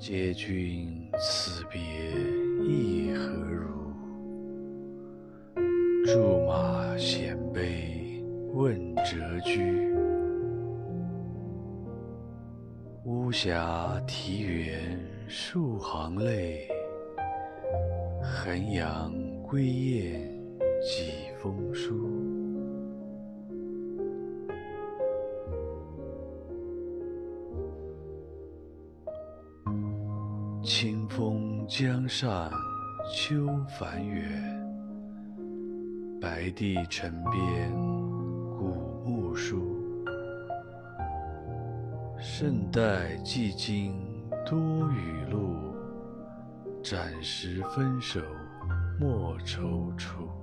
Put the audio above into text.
皆君此别意何如？驻马衔杯问谪居。巫峡啼猿数行泪，衡阳归雁几封书。清风江上秋帆远，白帝城边古木疏。胜代既经多雨露，暂时分手莫踌躇。